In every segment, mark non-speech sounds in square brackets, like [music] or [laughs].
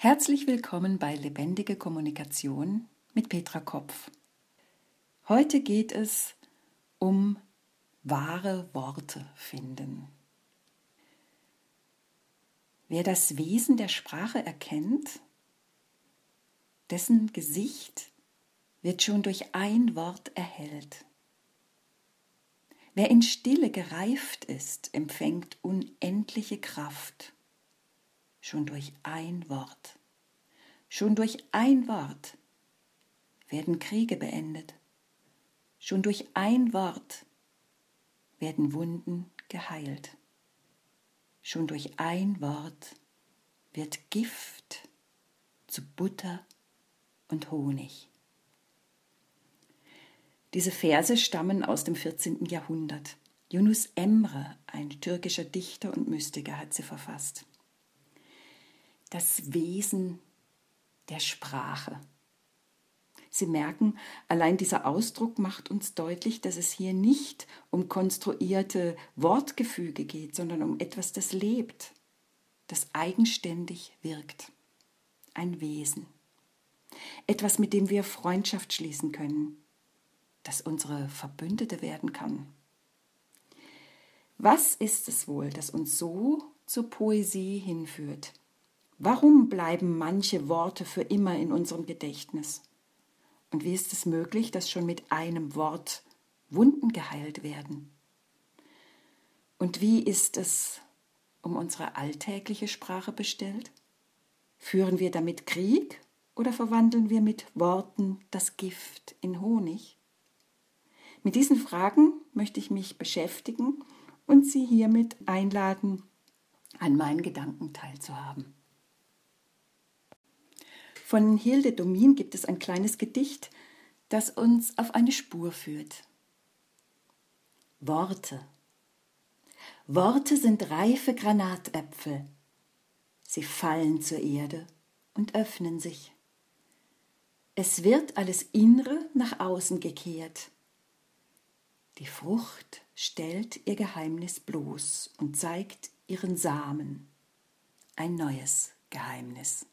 Herzlich willkommen bei Lebendige Kommunikation mit Petra Kopf. Heute geht es um wahre Worte finden. Wer das Wesen der Sprache erkennt, dessen Gesicht wird schon durch ein Wort erhellt. Wer in Stille gereift ist, empfängt unendliche Kraft schon durch ein Wort. Schon durch ein Wort werden Kriege beendet. Schon durch ein Wort werden Wunden geheilt. Schon durch ein Wort wird Gift zu Butter und Honig. Diese Verse stammen aus dem 14. Jahrhundert. Yunus Emre, ein türkischer Dichter und Mystiker, hat sie verfasst das Wesen der Sprache. Sie merken, allein dieser Ausdruck macht uns deutlich, dass es hier nicht um konstruierte Wortgefüge geht, sondern um etwas, das lebt, das eigenständig wirkt. Ein Wesen. Etwas, mit dem wir Freundschaft schließen können, das unsere Verbündete werden kann. Was ist es wohl, das uns so zur Poesie hinführt? Warum bleiben manche Worte für immer in unserem Gedächtnis? Und wie ist es möglich, dass schon mit einem Wort Wunden geheilt werden? Und wie ist es um unsere alltägliche Sprache bestellt? Führen wir damit Krieg oder verwandeln wir mit Worten das Gift in Honig? Mit diesen Fragen möchte ich mich beschäftigen und Sie hiermit einladen, an meinen Gedanken teilzuhaben. Von Hilde Domin gibt es ein kleines Gedicht, das uns auf eine Spur führt. Worte. Worte sind reife Granatäpfel. Sie fallen zur Erde und öffnen sich. Es wird alles Innere nach außen gekehrt. Die Frucht stellt ihr Geheimnis bloß und zeigt ihren Samen. Ein neues Geheimnis.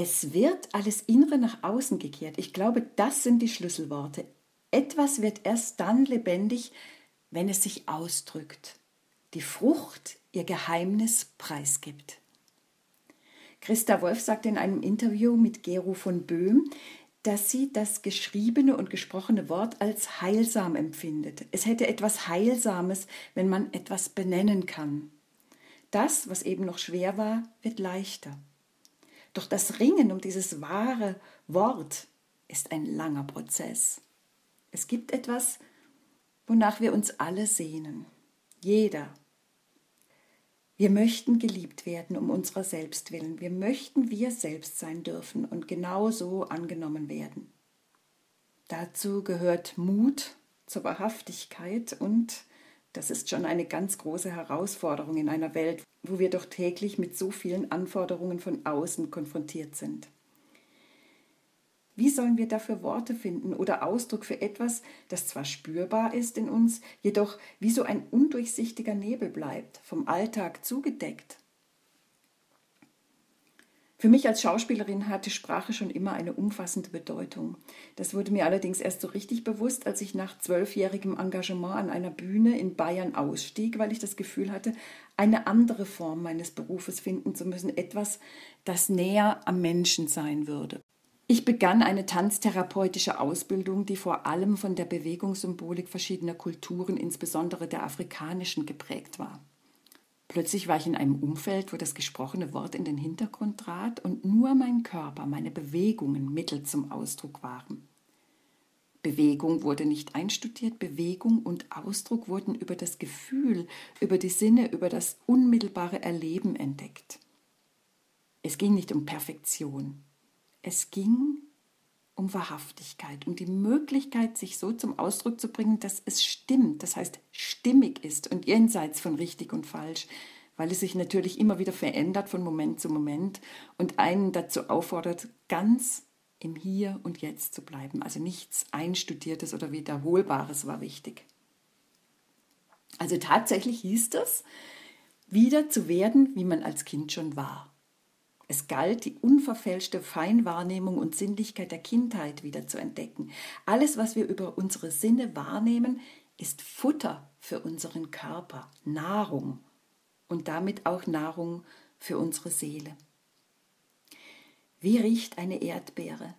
Es wird alles Innere nach außen gekehrt. Ich glaube, das sind die Schlüsselworte. Etwas wird erst dann lebendig, wenn es sich ausdrückt, die Frucht ihr Geheimnis preisgibt. Christa Wolf sagte in einem Interview mit Gero von Böhm, dass sie das geschriebene und gesprochene Wort als heilsam empfindet. Es hätte etwas Heilsames, wenn man etwas benennen kann. Das, was eben noch schwer war, wird leichter. Doch das Ringen um dieses wahre Wort ist ein langer Prozess. Es gibt etwas, wonach wir uns alle sehnen. Jeder. Wir möchten geliebt werden um unserer selbst willen. Wir möchten wir selbst sein dürfen und genauso angenommen werden. Dazu gehört Mut zur Wahrhaftigkeit und das ist schon eine ganz große Herausforderung in einer Welt, wo wir doch täglich mit so vielen Anforderungen von außen konfrontiert sind. Wie sollen wir dafür Worte finden oder Ausdruck für etwas, das zwar spürbar ist in uns, jedoch wie so ein undurchsichtiger Nebel bleibt, vom Alltag zugedeckt? Für mich als Schauspielerin hatte Sprache schon immer eine umfassende Bedeutung. Das wurde mir allerdings erst so richtig bewusst, als ich nach zwölfjährigem Engagement an einer Bühne in Bayern ausstieg, weil ich das Gefühl hatte, eine andere Form meines Berufes finden zu müssen, etwas, das näher am Menschen sein würde. Ich begann eine tanztherapeutische Ausbildung, die vor allem von der Bewegungssymbolik verschiedener Kulturen, insbesondere der afrikanischen, geprägt war. Plötzlich war ich in einem Umfeld, wo das gesprochene Wort in den Hintergrund trat und nur mein Körper, meine Bewegungen Mittel zum Ausdruck waren. Bewegung wurde nicht einstudiert, Bewegung und Ausdruck wurden über das Gefühl, über die Sinne, über das unmittelbare Erleben entdeckt. Es ging nicht um Perfektion, es ging um Wahrhaftigkeit, um die Möglichkeit, sich so zum Ausdruck zu bringen, dass es stimmt, das heißt stimmig ist und jenseits von richtig und falsch, weil es sich natürlich immer wieder verändert von Moment zu Moment und einen dazu auffordert, ganz im Hier und Jetzt zu bleiben. Also nichts Einstudiertes oder Wiederholbares war wichtig. Also tatsächlich hieß das, wieder zu werden, wie man als Kind schon war. Es galt, die unverfälschte Feinwahrnehmung und Sinnlichkeit der Kindheit wieder zu entdecken. Alles, was wir über unsere Sinne wahrnehmen, ist Futter für unseren Körper, Nahrung und damit auch Nahrung für unsere Seele. Wie riecht eine Erdbeere?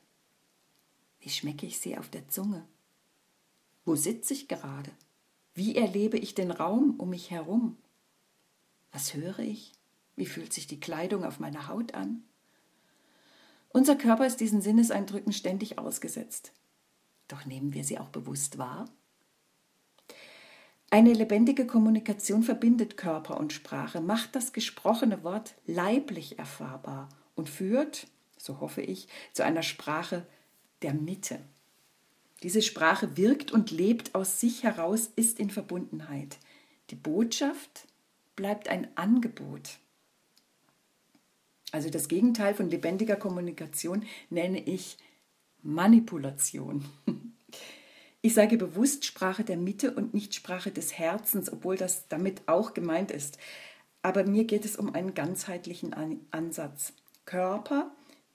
Wie schmecke ich sie auf der Zunge? Wo sitze ich gerade? Wie erlebe ich den Raum um mich herum? Was höre ich? Wie fühlt sich die Kleidung auf meiner Haut an? Unser Körper ist diesen Sinneseindrücken ständig ausgesetzt. Doch nehmen wir sie auch bewusst wahr? Eine lebendige Kommunikation verbindet Körper und Sprache, macht das gesprochene Wort leiblich erfahrbar und führt, so hoffe ich, zu einer Sprache der Mitte. Diese Sprache wirkt und lebt aus sich heraus, ist in Verbundenheit. Die Botschaft bleibt ein Angebot. Also das Gegenteil von lebendiger Kommunikation nenne ich Manipulation. [laughs] Ich sage bewusst Sprache der Mitte und nicht Sprache des Herzens, obwohl das damit auch gemeint ist. Aber mir geht es um einen ganzheitlichen Ansatz. Körper,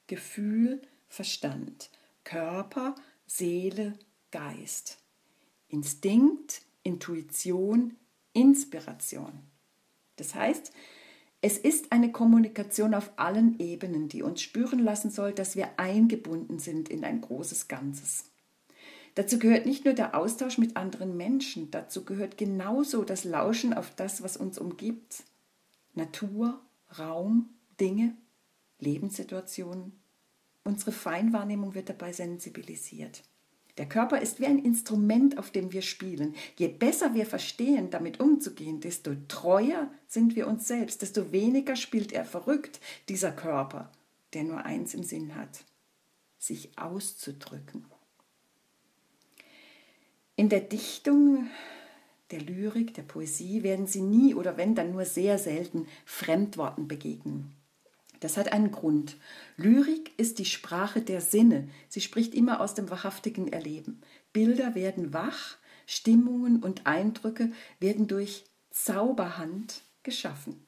Gefühl, Verstand. Körper, Seele, Geist. Instinkt, Intuition, Inspiration. Das heißt, es ist eine Kommunikation auf allen Ebenen, die uns spüren lassen soll, dass wir eingebunden sind in ein großes Ganzes. Dazu gehört nicht nur der Austausch mit anderen Menschen, dazu gehört genauso das Lauschen auf das, was uns umgibt. Natur, Raum, Dinge, Lebenssituationen. Unsere Feinwahrnehmung wird dabei sensibilisiert. Der Körper ist wie ein Instrument, auf dem wir spielen. Je besser wir verstehen, damit umzugehen, desto treuer sind wir uns selbst, desto weniger spielt er verrückt, dieser Körper, der nur eins im Sinn hat, sich auszudrücken. In der Dichtung, der Lyrik, der Poesie werden Sie nie oder wenn dann nur sehr selten Fremdworten begegnen. Das hat einen Grund. Lyrik ist die Sprache der Sinne. Sie spricht immer aus dem wahrhaftigen Erleben. Bilder werden wach, Stimmungen und Eindrücke werden durch Zauberhand geschaffen.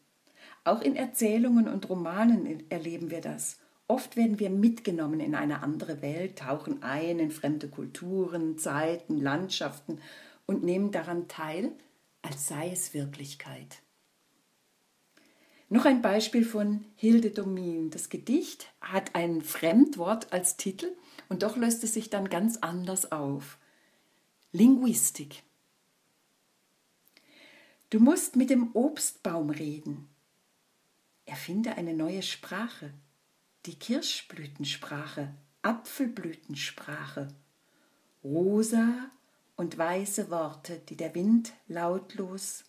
Auch in Erzählungen und Romanen erleben wir das. Oft werden wir mitgenommen in eine andere Welt, tauchen ein in fremde Kulturen, Zeiten, Landschaften und nehmen daran teil, als sei es Wirklichkeit. Noch ein Beispiel von Hilde Domin. Das Gedicht hat ein Fremdwort als Titel und doch löst es sich dann ganz anders auf. Linguistik. Du musst mit dem Obstbaum reden. Erfinde eine neue Sprache. Die Kirschblütensprache, Apfelblütensprache. Rosa und weiße Worte, die der Wind lautlos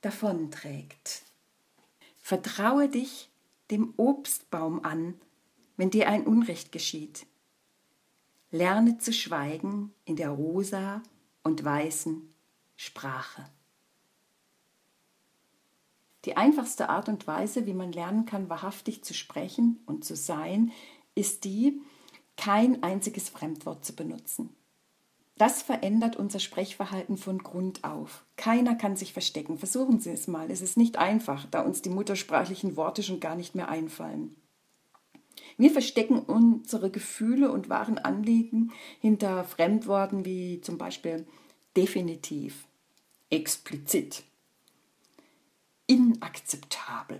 davonträgt. Vertraue dich dem Obstbaum an, wenn dir ein Unrecht geschieht. Lerne zu schweigen in der rosa und weißen Sprache. Die einfachste Art und Weise, wie man lernen kann, wahrhaftig zu sprechen und zu sein, ist die, kein einziges Fremdwort zu benutzen. Das verändert unser Sprechverhalten von Grund auf. Keiner kann sich verstecken. Versuchen Sie es mal. Es ist nicht einfach, da uns die muttersprachlichen Worte schon gar nicht mehr einfallen. Wir verstecken unsere Gefühle und wahren Anliegen hinter Fremdworten wie zum Beispiel definitiv, explizit, inakzeptabel,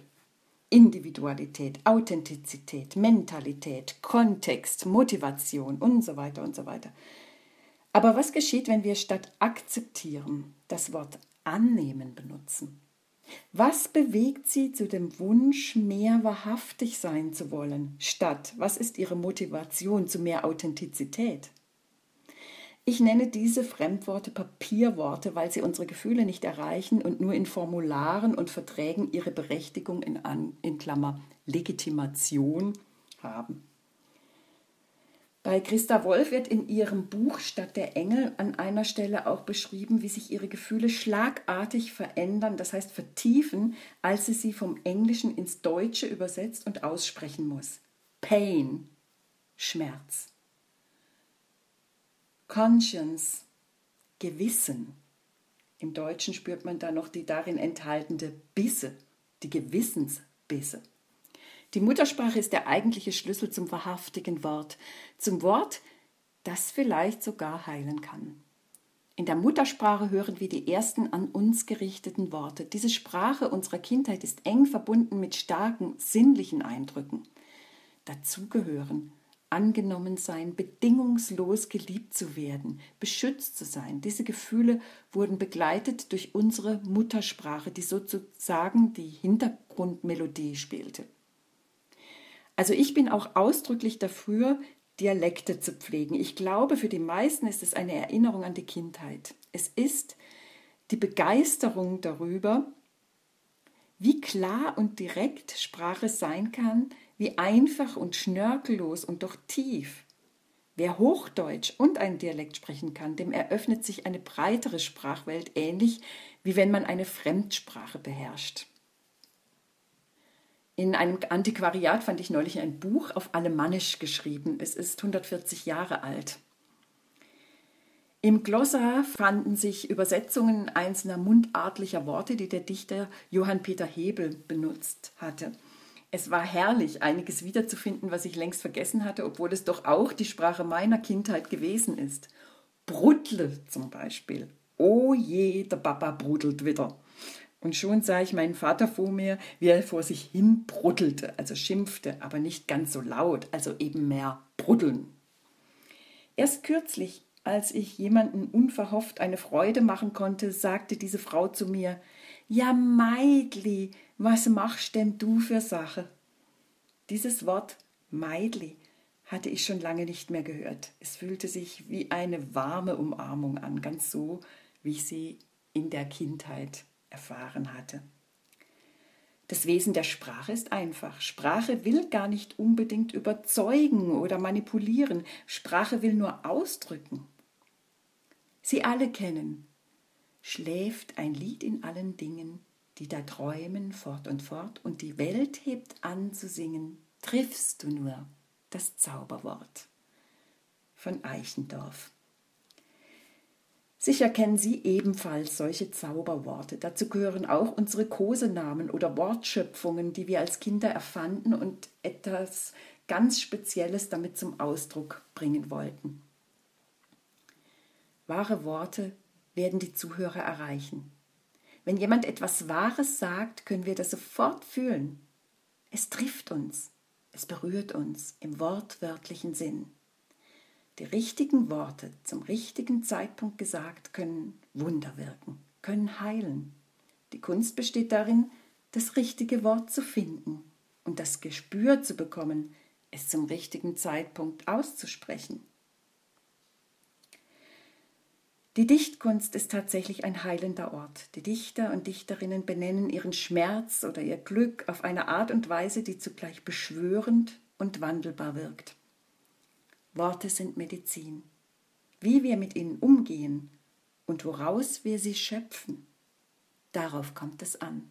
Individualität, Authentizität, Mentalität, Kontext, Motivation und so weiter und so weiter. Aber was geschieht, wenn wir statt akzeptieren das Wort annehmen benutzen? Was bewegt Sie zu dem Wunsch, mehr wahrhaftig sein zu wollen, statt was ist Ihre Motivation zu mehr Authentizität? Ich nenne diese Fremdworte Papierworte, weil sie unsere Gefühle nicht erreichen und nur in Formularen und Verträgen ihre Berechtigung in, in Klammer Legitimation haben. Bei Christa Wolf wird in ihrem Buch Stadt der Engel an einer Stelle auch beschrieben, wie sich ihre Gefühle schlagartig verändern, das heißt vertiefen, als sie sie vom Englischen ins Deutsche übersetzt und aussprechen muss. Pain, Schmerz. Conscience, Gewissen. Im Deutschen spürt man da noch die darin enthaltene Bisse die Gewissensbisse. Die Muttersprache ist der eigentliche Schlüssel zum wahrhaftigen Wort, zum Wort, das vielleicht sogar heilen kann. In der Muttersprache hören wir die ersten an uns gerichteten Worte. Diese Sprache unserer Kindheit ist eng verbunden mit starken sinnlichen Eindrücken. Dazu gehören angenommen sein, bedingungslos geliebt zu werden, beschützt zu sein. Diese Gefühle wurden begleitet durch unsere Muttersprache, die sozusagen die Hintergrundmelodie spielte. Also ich bin auch ausdrücklich dafür, Dialekte zu pflegen. Ich glaube, für die meisten ist es eine Erinnerung an die Kindheit. Es ist die Begeisterung darüber, wie klar und direkt Sprache sein kann, wie einfach und schnörkellos und doch tief. Wer Hochdeutsch und einen Dialekt sprechen kann, dem eröffnet sich eine breitere Sprachwelt, ähnlich wie wenn man eine Fremdsprache beherrscht. In einem Antiquariat fand ich neulich ein Buch auf Alemannisch geschrieben. Es ist 140 Jahre alt. Im Glossar fanden sich Übersetzungen einzelner mundartlicher Worte, die der Dichter Johann Peter Hebel benutzt hatte. Es war herrlich, einiges wiederzufinden, was ich längst vergessen hatte, obwohl es doch auch die Sprache meiner Kindheit gewesen ist. Brudle zum Beispiel. Oh je, der Papa brudelt wieder. Und schon sah ich meinen Vater vor mir, wie er vor sich hin bruddelte, also schimpfte, aber nicht ganz so laut, also eben mehr bruddeln. Erst kürzlich, als ich jemanden unverhofft eine Freude machen konnte, sagte diese Frau zu mir, ja, Meidli, was machst denn du für Sache? Dieses Wort Meidli hatte ich schon lange nicht mehr gehört. Es fühlte sich wie eine warme Umarmung an, ganz so, wie ich sie in der Kindheit erfahren hatte. Das Wesen der Sprache ist einfach. Sprache will gar nicht unbedingt überzeugen oder manipulieren. Sprache will nur ausdrücken. Sie alle kennen. Schläft ein Lied in allen Dingen, die da träumen fort und fort, und die Welt hebt an zu singen, triffst du nur das Zauberwort. Von Eichendorff. Sicher kennen Sie ebenfalls solche Zauberworte. Dazu gehören auch unsere Kosenamen oder Wortschöpfungen, die wir als Kinder erfanden und etwas ganz Spezielles damit zum Ausdruck bringen wollten. Wahre Worte werden die Zuhörer erreichen. Wenn jemand etwas Wahres sagt, können wir das sofort fühlen. Es trifft uns, es berührt uns im wortwörtlichen Sinn. Die richtigen Worte zum richtigen Zeitpunkt gesagt können Wunder wirken, können heilen. Die Kunst besteht darin, das richtige Wort zu finden und das Gespür zu bekommen, es zum richtigen Zeitpunkt auszusprechen. Die Dichtkunst ist tatsächlich ein heilender Ort. Die Dichter und Dichterinnen benennen ihren Schmerz oder ihr Glück auf eine Art und Weise, die zugleich beschwörend und wandelbar wirkt. Worte sind Medizin. Wie wir mit ihnen umgehen und woraus wir sie schöpfen, darauf kommt es an.